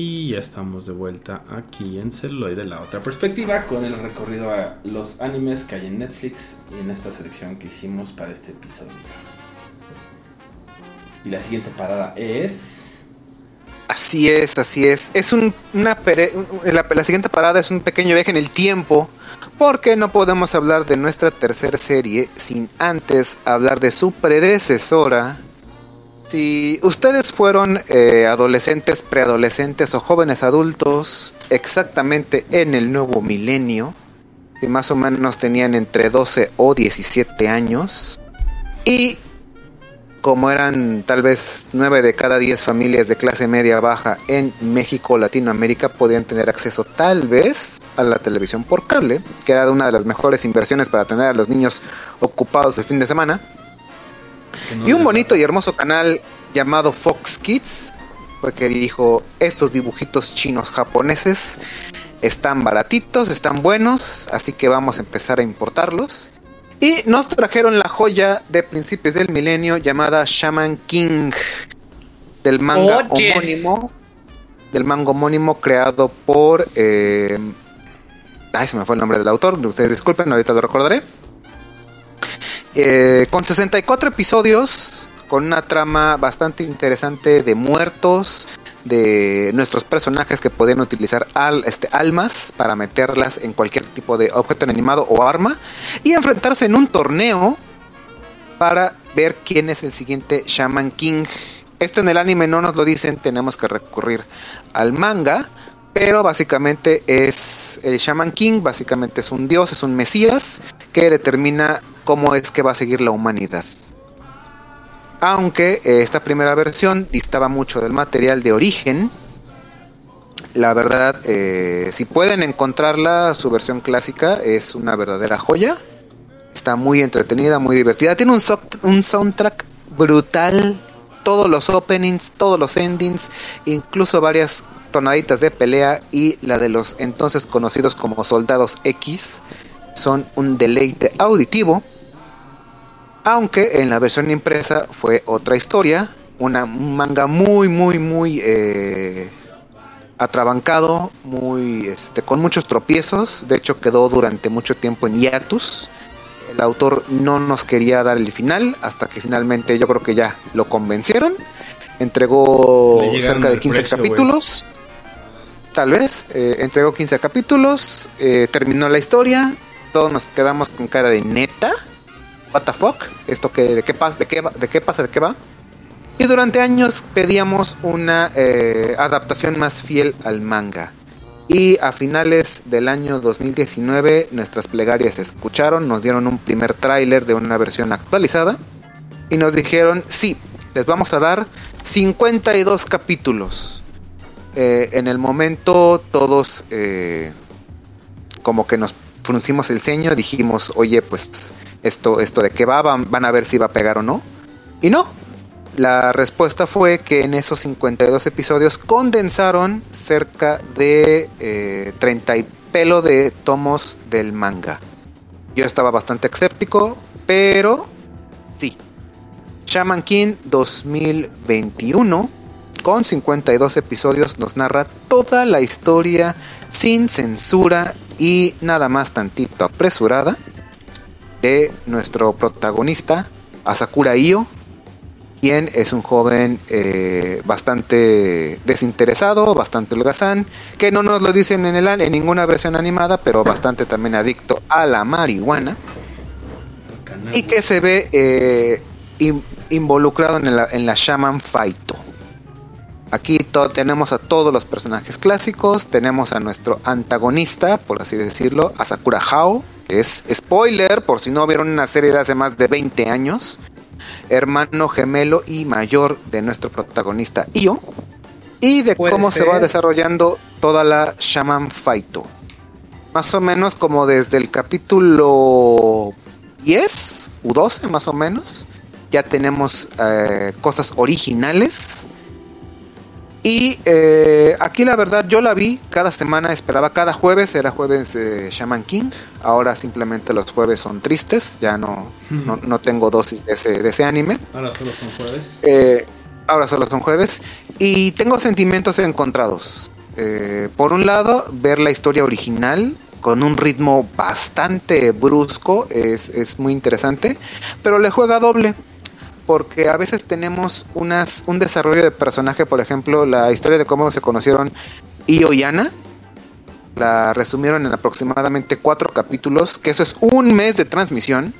Y ya estamos de vuelta aquí en Celuloide, la otra perspectiva, con el recorrido a los animes que hay en Netflix y en esta selección que hicimos para este episodio. Y la siguiente parada es... Así es, así es. Es un, una pere- la, la siguiente parada es un pequeño viaje en el tiempo, porque no podemos hablar de nuestra tercera serie sin antes hablar de su predecesora. Si ustedes fueron eh, adolescentes, preadolescentes o jóvenes adultos exactamente en el nuevo milenio, si más o menos tenían entre 12 o 17 años, y como eran tal vez 9 de cada 10 familias de clase media baja en México o Latinoamérica, podían tener acceso tal vez a la televisión por cable, que era una de las mejores inversiones para tener a los niños ocupados el fin de semana. Que no Y un bonito y hermoso canal llamado Fox Kids, porque dijo, estos dibujitos chinos japoneses están baratitos, están buenos, así que vamos a empezar a importarlos. Y nos trajeron la joya de principios del milenio llamada Shaman King, del manga Oh, yes. homónimo, del manga homónimo creado por... eh, ay, se me fue el nombre del autor, ustedes disculpen, ahorita lo recordaré. Eh, con 64 episodios, con una trama bastante interesante de muertos, de nuestros personajes que podían utilizar al, este, almas para meterlas en cualquier tipo de objeto animado o arma y enfrentarse en un torneo para ver quién es el siguiente Shaman King. Esto en el anime no nos lo dicen, tenemos que recurrir al manga Pero básicamente es el Shaman King, básicamente es un dios, es un mesías que determina cómo es que va a seguir la humanidad. Aunque eh, esta primera versión distaba mucho del material de origen, la verdad, eh, si pueden encontrarla, su versión clásica es una verdadera joya. Está muy entretenida, muy divertida. Tiene un, soundtrack brutal. Todos los openings, todos los endings, incluso varias tonaditas de pelea y la de los entonces conocidos como Soldados X son un deleite auditivo. Aunque en la versión impresa fue otra historia, una, un manga muy, muy, muy eh, atrabancado, muy, este, con muchos tropiezos. De hecho, quedó durante mucho tiempo en hiatus. El autor no nos quería dar el final hasta que finalmente yo creo que ya lo convencieron. Entregó cerca de al 15 precio, güey. capítulos. Tal vez, eh, entregó 15 capítulos, eh, terminó la historia, todos nos quedamos con cara de neta. What the fuck? ¿Esto que, de qué pasa? ¿De qué, va- de qué pasa? ¿De qué va? Y durante años pedíamos una eh, adaptación más fiel al manga. Y a finales del año 2019 nuestras plegarias se escucharon, nos dieron un primer tráiler de una versión actualizada y nos dijeron, sí, les vamos a dar 52 capítulos. Eh, en el momento todos eh, como que nos fruncimos el ceño, dijimos, oye, pues esto, esto de qué va, van, a ver si va a pegar o no. Y no, la respuesta fue que en esos 52 episodios condensaron cerca de eh, 30 y pelo de tomos del manga. Yo estaba bastante escéptico, pero sí. Shaman King 2021, con 52 episodios, nos narra toda la historia sin censura y nada más tantito apresurada de nuestro protagonista, Asakura Io, quien es un joven eh, bastante desinteresado, bastante holgazán, que no nos lo dicen en, el, an- en ninguna versión animada, pero bastante también adicto a la marihuana y que se ve eh, in- involucrado en la, en la Shaman Faito. Aquí tenemos a todos los personajes clásicos, tenemos a nuestro antagonista, por así decirlo, a Sakura Hao, que es spoiler por si no vieron una serie de hace más de 20 años, hermano gemelo y mayor de nuestro protagonista Io, y de cómo se va desarrollando toda la Shaman Faito. Más o menos como desde el capítulo 10 u 12 más o menos. Ya tenemos eh, cosas originales. Y eh, aquí la verdad yo la vi cada semana, esperaba cada jueves, era jueves de Shaman King. Ahora simplemente los jueves son tristes, ya no, no, no tengo dosis de ese, de ese anime. Ahora solo son jueves. Eh, ahora solo son jueves. Y tengo sentimientos encontrados. Eh, por un lado, ver la historia original con un ritmo bastante brusco es, es muy interesante. Pero le juega doble. Porque a veces tenemos unas, un desarrollo de personaje, por ejemplo, la historia de cómo se conocieron Io y Ana. La resumieron en aproximadamente cuatro capítulos, que eso es un mes de transmisión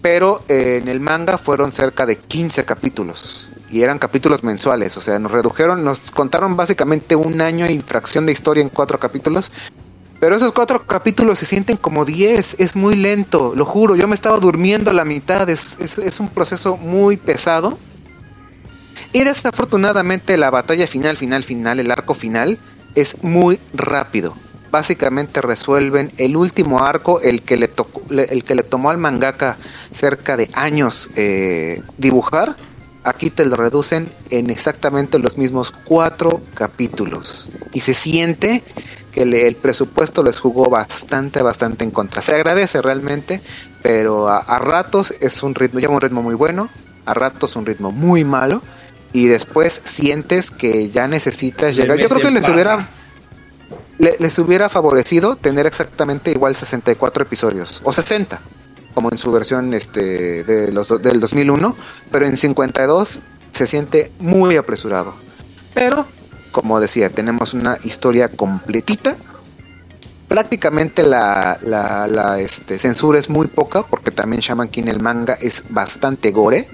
pero eh, en el manga fueron cerca de 15 capítulos y eran capítulos mensuales, o sea, nos redujeron, nos contaron básicamente un año y fracción de historia en cuatro capítulos, pero esos cuatro capítulos se sienten como 10, es muy lento, lo juro, yo me estaba durmiendo a la mitad, es, es, es un proceso muy pesado. Y desafortunadamente la batalla final, final, final, el arco final es muy rápido. Básicamente resuelven el último arco, el que le, tocó, el que le tomó al mangaka cerca de años eh, dibujar. Aquí te lo reducen en exactamente los mismos cuatro capítulos. Y se siente el presupuesto les jugó bastante, bastante en contra. Se agradece realmente, pero a, a ratos es un ritmo, lleva un ritmo muy bueno, a ratos un ritmo muy malo. Y después sientes que ya necesitas Le llegar. Yo creo que les hubiera le- les hubiera favorecido tener exactamente igual 64 episodios o 60 como en su versión este de los del 2001 pero en 52 se siente muy apresurado pero como decía tenemos una historia completita prácticamente la, este, censura es muy poca porque también Shaman King el manga es bastante gore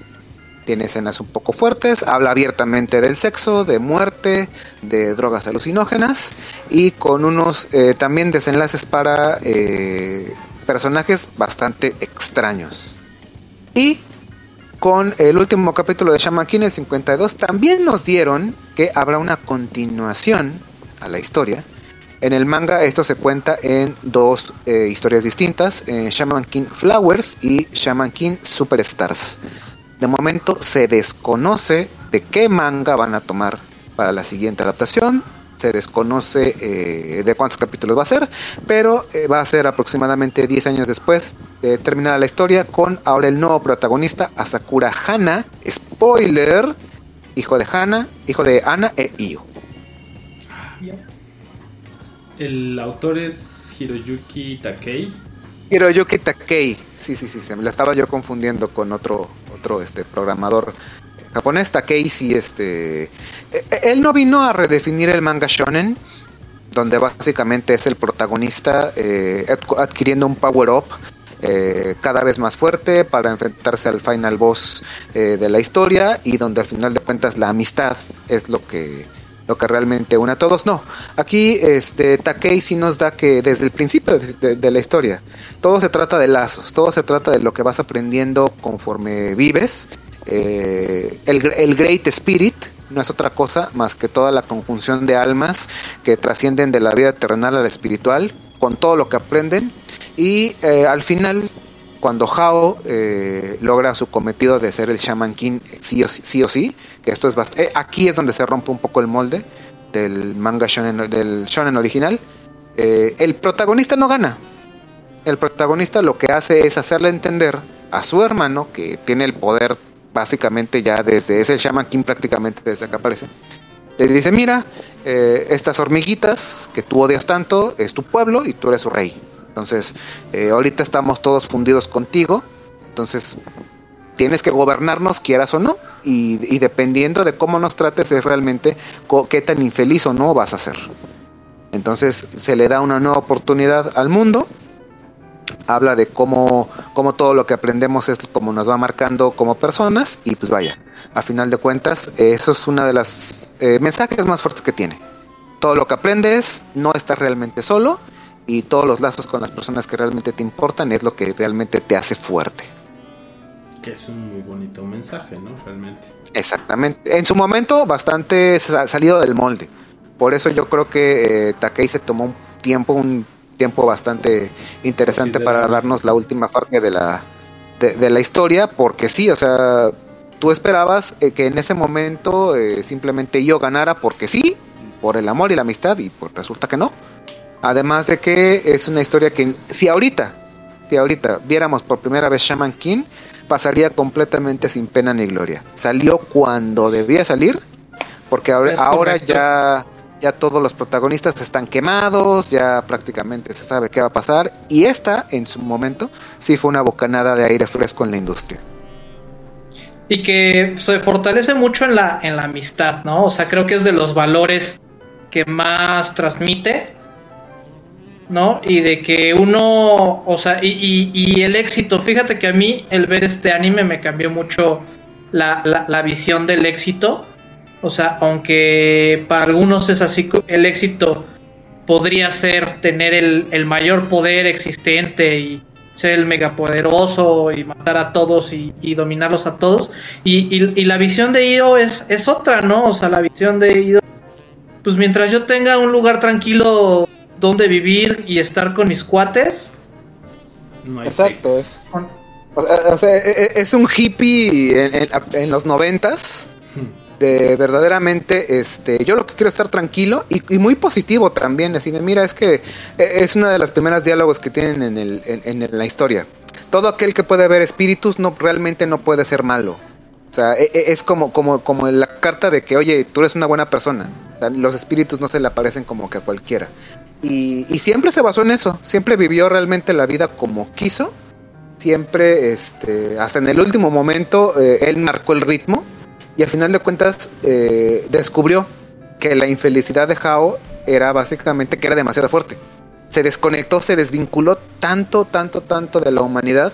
Tiene escenas un poco fuertes, habla abiertamente del sexo, de muerte, de drogas alucinógenas y con unos eh, también desenlaces para eh, personajes bastante extraños. Y con el último capítulo de Shaman King, el 52, también nos dieron que habrá una continuación a la historia. En el manga esto se cuenta en dos eh, historias distintas, en Shaman King Flowers y Shaman King Superstars. De momento se desconoce de qué manga van a tomar para la siguiente adaptación. Se desconoce eh, de cuántos capítulos va a ser, pero eh, va a ser aproximadamente 10 años después de terminada la historia con ahora el nuevo protagonista, Asakura Hana. Spoiler, hijo de Hana, hijo de Ana e Io. El autor es Hiroyuki Takei. Hiroyuki Takei, sí, sí, sí, se me lo estaba yo confundiendo con otro, otro este, programador japonés. Takei, sí, este. eh, Él no vino a redefinir el manga shonen, donde básicamente es el protagonista eh, adqu- adquiriendo un power up eh, cada vez más fuerte para enfrentarse al final boss eh, de la historia y donde al final de cuentas la amistad es lo que lo que realmente une a todos. No, aquí este Takei nos da que desde el principio de- de la historia todo se trata de lazos, todo se trata de lo que vas aprendiendo conforme vives. Eh, el, gr- el Great Spirit no es otra cosa más que toda la conjunción de almas que trascienden de la vida terrenal a la espiritual, con todo lo que aprenden. Y eh, al final, cuando Hao eh, logra su cometido de ser el Shaman King sí o sí, sí o sí, que esto es bast- eh, aquí es donde se rompe un poco el molde del manga del shonen original. El protagonista no gana. El protagonista lo que hace es hacerle entender a su hermano que tiene el poder básicamente ya desde es el Shaman King prácticamente desde que aparece. Le dice, mira, eh, estas hormiguitas que tú odias tanto es tu pueblo y tú eres su rey. Entonces, eh, ahorita estamos todos fundidos contigo. Entonces, tienes que gobernarnos, quieras o no. Y, y dependiendo de cómo nos trates, es realmente qué tan infeliz o no vas a ser. Entonces, se le da una nueva oportunidad al mundo. Habla de cómo, cómo todo lo que aprendemos es como nos va marcando como personas. Y pues vaya, a final de cuentas, eso es una de las eh, mensajes más fuertes que tiene. Todo lo que aprendes, no estás realmente solo y todos los lazos con las personas que realmente te importan es lo que realmente te hace fuerte. Que es un muy bonito mensaje, ¿no? Realmente. Exactamente. En su momento bastante sa- salido del molde. Por eso yo creo que eh, Takei se tomó un tiempo, un tiempo bastante interesante para darnos la última parte de la de, de la historia, porque sí, o sea, tú esperabas eh, que en ese momento eh, simplemente yo ganara porque sí, por el amor y la amistad, y pues resulta que no. Además de que es una historia que si ahorita, si ahorita viéramos por primera vez Shaman King, pasaría completamente sin pena ni gloria. Salió cuando debía salir, porque ahora, ahora ya, ya todos los protagonistas están quemados, ya prácticamente se sabe qué va a pasar, y esta, en su momento, sí fue una bocanada de aire fresco en la industria. y que se fortalece mucho en la, en la amistad, ¿no? O sea, creo que es de los valores que más transmite, ¿no? Y de que uno, o sea, y, el éxito, fíjate que a mí el ver este anime me cambió mucho la- la visión del éxito, o sea, aunque para algunos es así, el éxito podría ser tener el, el mayor poder existente y ser el megapoderoso y matar a todos y, y dominarlos a todos. Y, y- y la visión de Io es, es otra, ¿no? O sea, la visión de Io, pues mientras yo tenga un lugar tranquilo donde vivir y estar con mis cuates, No hay Exacto, es, o sea, o sea, e- e- es un hippie en, en- en los noventas, de verdaderamente este yo lo que quiero es estar tranquilo y, muy positivo también así de mira es que eh, es una de las primeras diálogos que tienen en, el, en, la historia. Todo aquel que puede ver espíritus no realmente no puede ser malo o sea e- e- es como como como la carta de que oye tú eres una buena persona o sea los espíritus no se le aparecen como que a cualquiera. Y, y siempre se basó en eso siempre vivió realmente la vida como quiso siempre este hasta en el último momento eh, él marcó el ritmo y al final de cuentas eh, descubrió que la infelicidad de Hao era básicamente que era demasiado fuerte. Se desconectó, se desvinculó tanto, tanto, tanto de la humanidad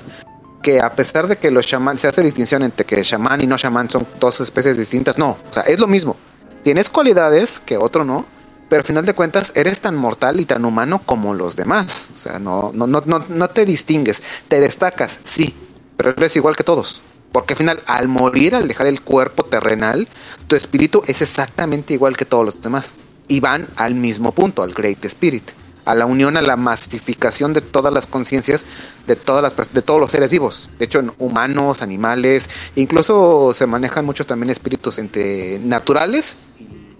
que a pesar de que los shaman se hace distinción entre que shaman y no shaman son dos especies distintas, no, o sea, es lo mismo. Tienes cualidades que otro no, pero al final de cuentas eres tan mortal y tan humano como los demás. O sea, no, no, no, no, no te distingues, te destacas, sí, pero eres igual que todos. Porque al final, al morir, al dejar el cuerpo terrenal, tu espíritu es exactamente igual que todos los demás. Y van al mismo punto, al Great Spirit, a la unión, a la masificación de todas las conciencias de todas las de todos los seres vivos. De hecho, humanos, animales, incluso se manejan muchos también espíritus entre naturales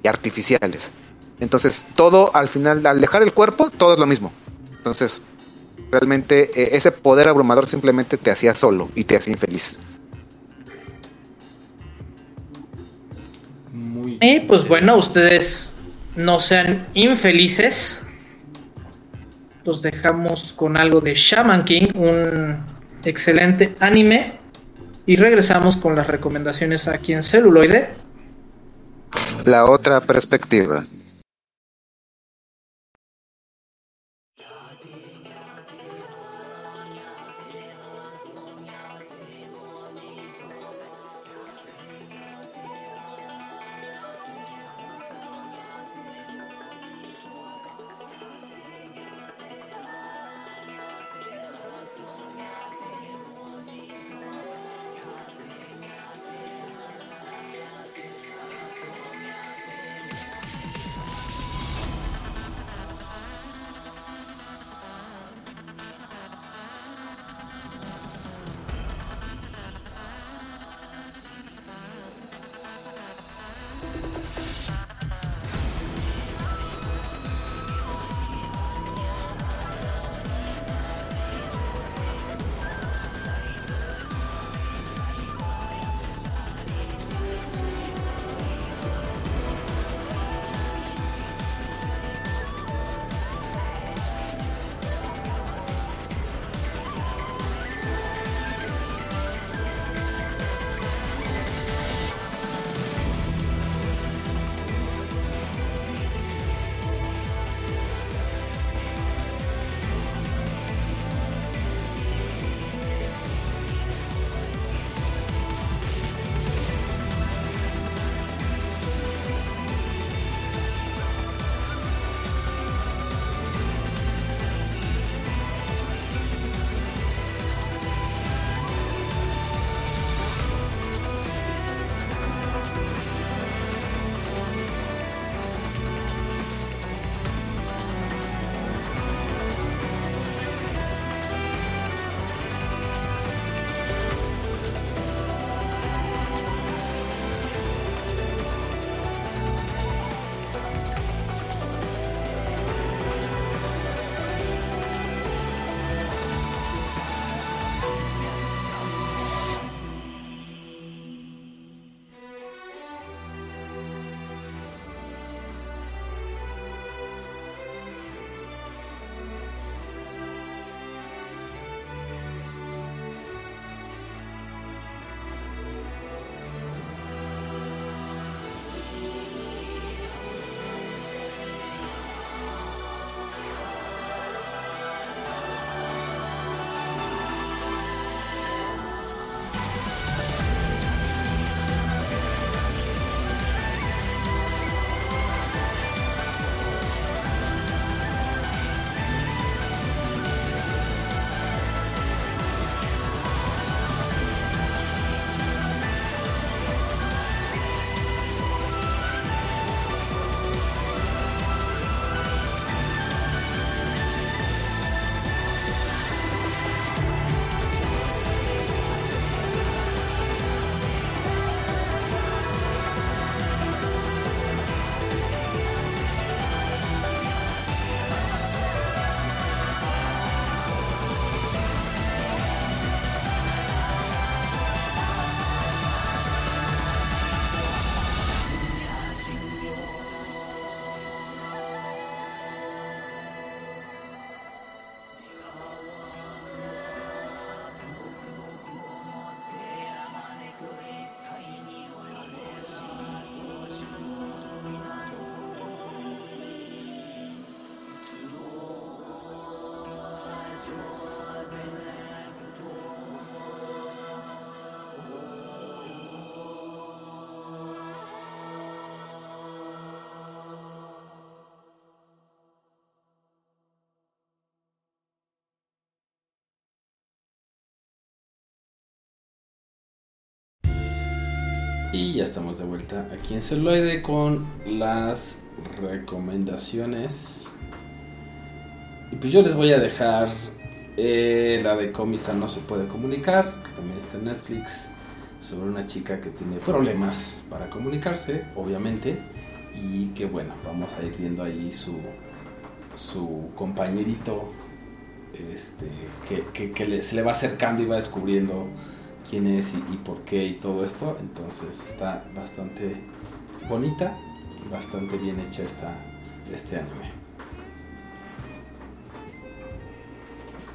y artificiales. Entonces, todo al final, al dejar el cuerpo, todo es lo mismo. Entonces, realmente eh, ese poder abrumador simplemente te hacía solo y te hacía infeliz. Y pues bueno, ustedes no sean infelices. Los dejamos con algo de Shaman King, un excelente anime. Y regresamos con las recomendaciones aquí en celuloide. La otra perspectiva. Y ya estamos de vuelta aquí en celuloide con las recomendaciones. Y pues yo les voy a dejar eh, la de Comisa no se puede comunicar, que también está en Netflix, sobre una chica que tiene problemas para comunicarse, obviamente, y que bueno, vamos a ir viendo ahí su, su compañerito este, que, que- se le va acercando y va descubriendo quién es y, por qué y todo esto. Entonces está bastante bonita bastante bien hecha esta, este anime.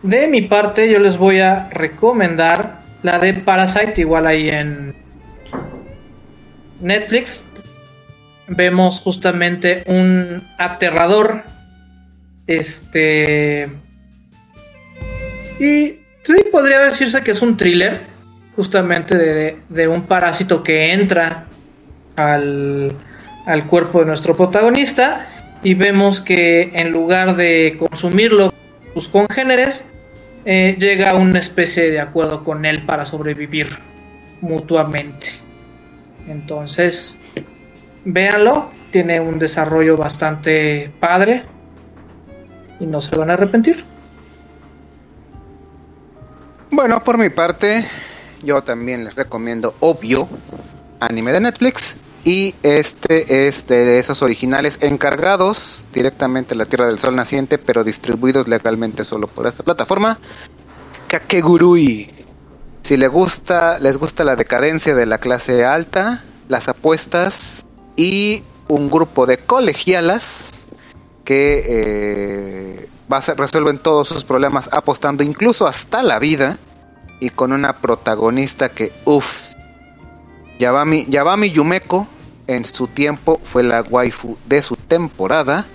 De mi parte, yo les voy a recomendar la de Parasite, igual ahí en Netflix. Vemos justamente un aterrador. Este. Y podría decirse que es un thriller. Justamente de, un parásito que entra al, al cuerpo de nuestro protagonista. Y vemos que en lugar de consumirlo sus congéneres, eh, llega a una especie de acuerdo con él para sobrevivir mutuamente. Entonces, véanlo, tiene un desarrollo bastante padre y no se van a arrepentir. Bueno, por mi parte, yo también les recomiendo Obvio, anime de Netflix. Y este es de esos originales encargados directamente de la Tierra del Sol Naciente, pero distribuidos legalmente solo por esta plataforma. Kakegurui. Si les gusta, les gusta la decadencia de la clase alta, las apuestas y un grupo de colegialas que eh, a resuelven todos sus problemas apostando incluso hasta la vida y con una protagonista que uff Yabami, Yabami Yumeko en su tiempo fue la waifu de su temporada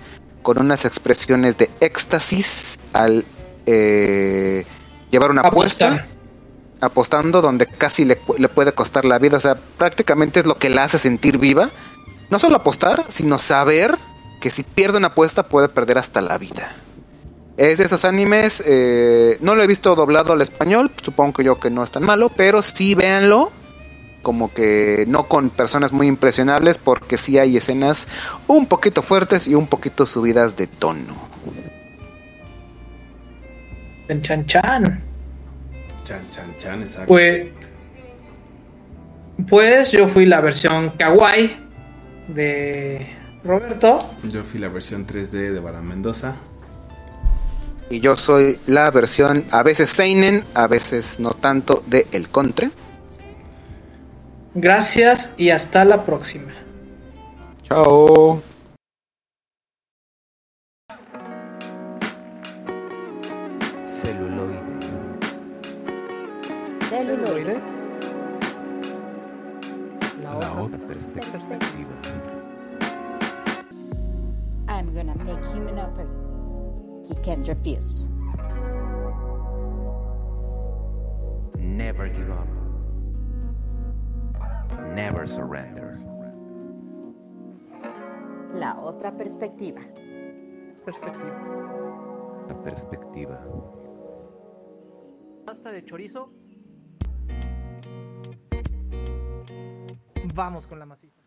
con unas expresiones de éxtasis al eh, llevar una apuesta Apostar. apostando donde casi le, le puede costar la vida. O sea, prácticamente es lo que la hace sentir viva. No solo apostar, sino saber que si pierde una apuesta puede perder hasta la vida. Es de esos animes, eh, no lo he visto doblado al español, supongo que yo que no es tan malo, pero sí véanlo, como que no con personas muy impresionables, porque sí hay escenas un poquito fuertes y un poquito subidas de tono. En Chan Chan. Chan, chan, chan, exacto. Pues, pues yo fui la versión kawaii de Roberto. Yo fui la versión 3D de Bala Mendoza. Y yo soy la versión a veces Seinen, a veces no tanto de El Contre. Gracias y hasta la próxima. Chao. Celuloide. Celuloide. La La otra. otra perspectiva. I'm gonna make him an offer he can't refuse. Never give up. Never surrender. La otra perspectiva. Perspectiva. La perspectiva. Pasta de chorizo. Vamos con la maciza.